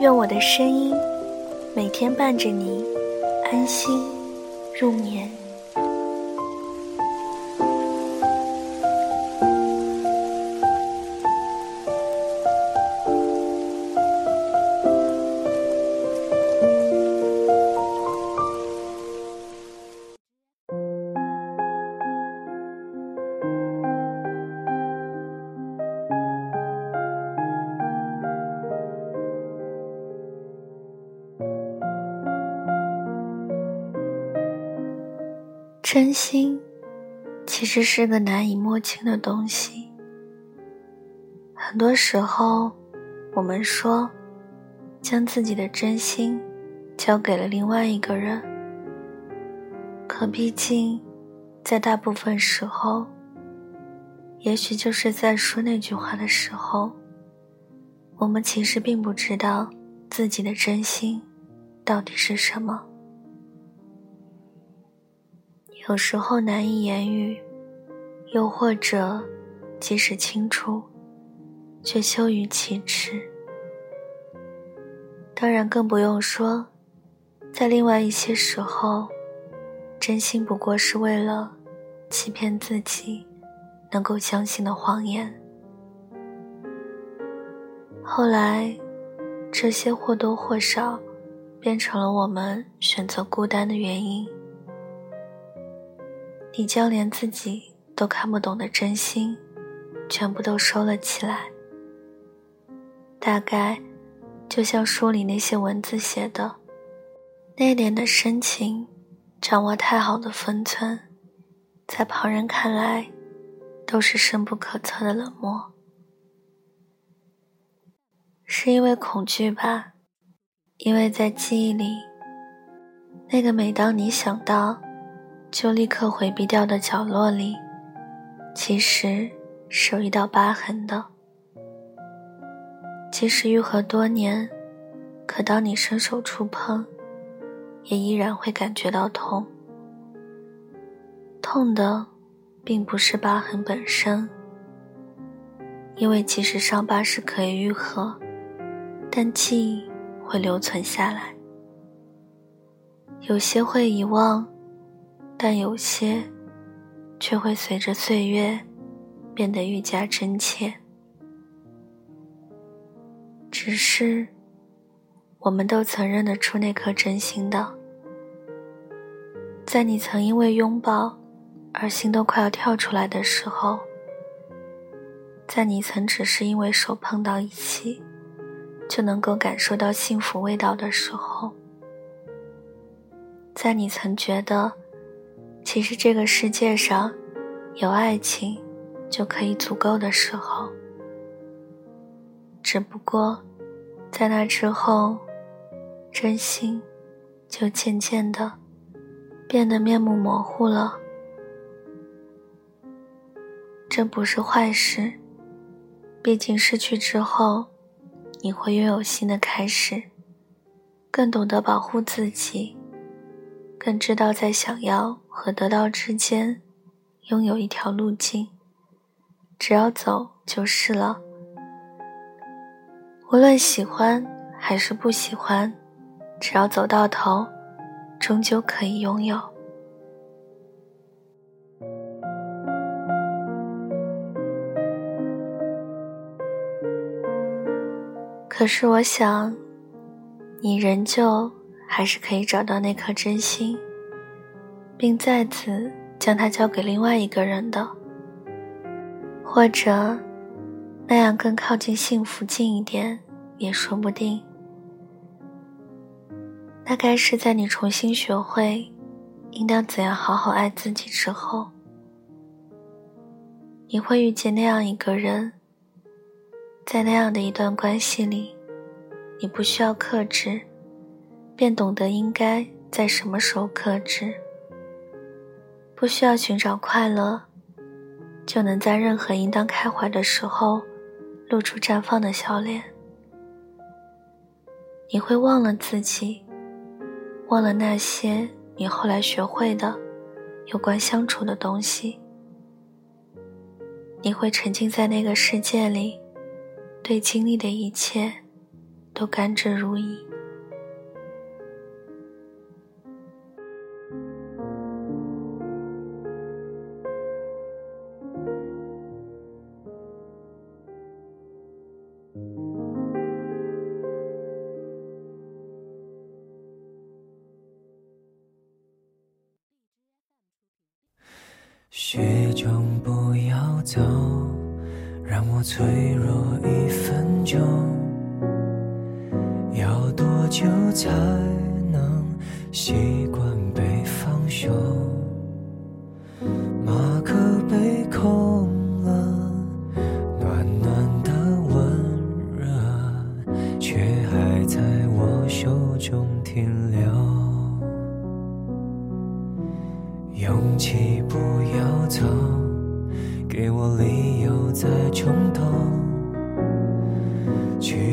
愿我的声音每天伴着你安心入眠。真心其实是个难以摸清的东西。很多时候，我们说将自己的真心交给了另外一个人，可毕竟，在大部分时候，也许就是在说那句话的时候，我们其实并不知道自己的真心到底是什么。有时候难以言语，又或者即使清楚，却羞于启齿。当然，更不用说，在另外一些时候，真心不过是为了欺骗自己能够相信的谎言。后来，这些或多或少变成了我们选择孤单的原因。你将连自己都看不懂的真心，全部都收了起来。大概，就像书里那些文字写的，内敛的深情，掌握太好的分寸，在旁人看来，都是深不可测的冷漠。是因为恐惧吧？因为在记忆里，那个每当你想到。就立刻回避掉的角落里，其实是有一道疤痕的。即使愈合多年，可当你伸手触碰，也依然会感觉到痛。痛的，并不是疤痕本身，因为即使伤疤是可以愈合，但记忆会留存下来，有些会遗忘。但有些，却会随着岁月变得愈加真切。只是，我们都曾认得出那颗真心的，在你曾因为拥抱而心都快要跳出来的时候，在你曾只是因为手碰到一起就能够感受到幸福味道的时候，在你曾觉得。其实这个世界上，有爱情就可以足够的时候，只不过，在那之后，真心就渐渐的变得面目模糊了。这不是坏事，毕竟失去之后，你会拥有新的开始，更懂得保护自己。更知道在想要和得到之间，拥有一条路径，只要走就是了。无论喜欢还是不喜欢，只要走到头，终究可以拥有。可是我想，你仍旧。还是可以找到那颗真心，并再次将它交给另外一个人的，或者那样更靠近幸福近一点也说不定。大概是在你重新学会应当怎样好好爱自己之后，你会遇见那样一个人，在那样的一段关系里，你不需要克制，便懂得应该在什么时候克制。不需要寻找快乐，就能在任何应当开怀的时候，露出绽放的笑脸。你会忘了自己，忘了那些你后来学会的有关相处的东西。你会沉浸在那个世界里，对经历的一切都甘之如饴。走，让我脆弱一分钟。要多久才能习惯被放手？马克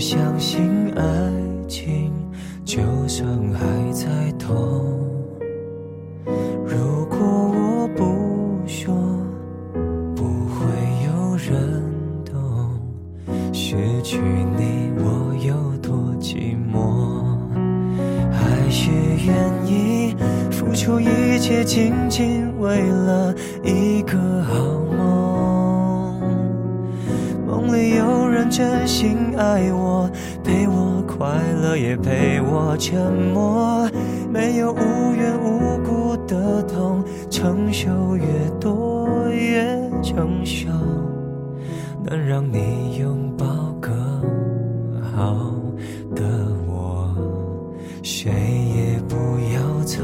相信爱情，就算还在痛。如果我不说，不会有人懂，失去你我有多寂寞，还是愿意。付出一切，仅仅为了一个好梦。里有人真心爱我，陪我快乐，也陪我沉默。没有无缘无故的痛，承受越多越成熟，能让你拥抱更好的我，谁也不要走。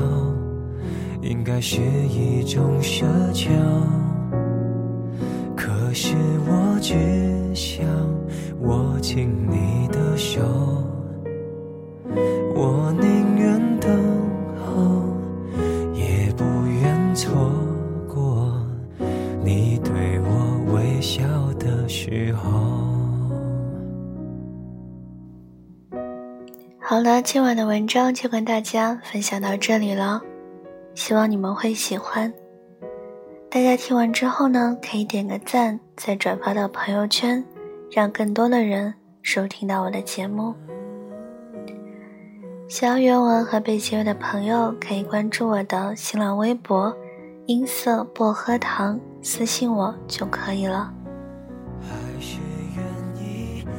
应该是一种奢求，可是我只想握紧你的手，我宁愿等候，也不愿错过你对我微笑的时候。好了，今晚的文章就跟大家分享到这里了。希望你们会喜欢。大家听完之后呢，可以点个赞，再转发到朋友圈，让更多的人收听到我的节目。想要原文和背景的朋友，可以关注我的新浪微博“音色薄荷糖”，私信我就可以了。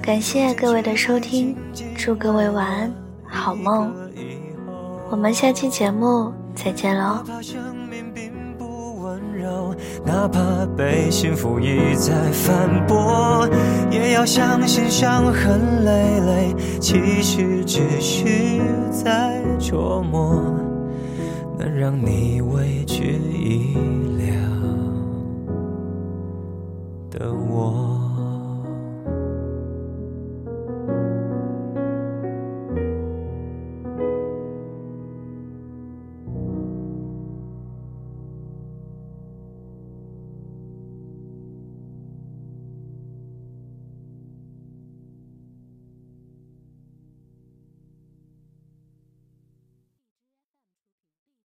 感谢各位的收听，祝各位晚安，好梦。我们下期节目。再见喽。哪怕被幸福一再反驳，也要相信伤痕累累，其实只是在琢磨，能让你为之一了的我。